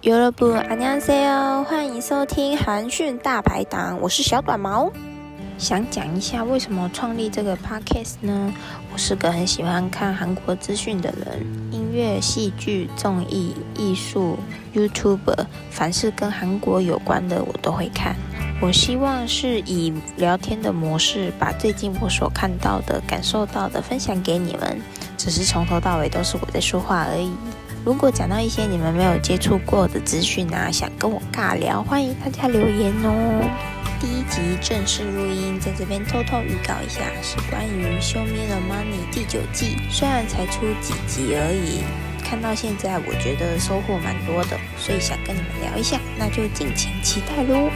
有了不，안녕하세 요， 欢迎收听韩讯大排档，我是小短毛。想讲一下为什么创立这个 podcast 呢？我是个很喜欢看韩国资讯的人，音乐、戏剧、综艺、艺术、YouTuber，凡是跟韩国有关的我都会看。我希望是以聊天的模式，把最近我所看到的、感受到的分享给你们。只是从头到尾都是我在说话而已。 如果讲到一些你们没有接触过的资讯啊，想跟我尬聊，欢迎大家留言哦。第一集正式录音，在这边偷偷预告一下，是关于《Show Me the Money》第九季。虽然才出几集而已，看到现在我觉得收获蛮多的，所以想跟你们聊一下，那就敬请期待喽。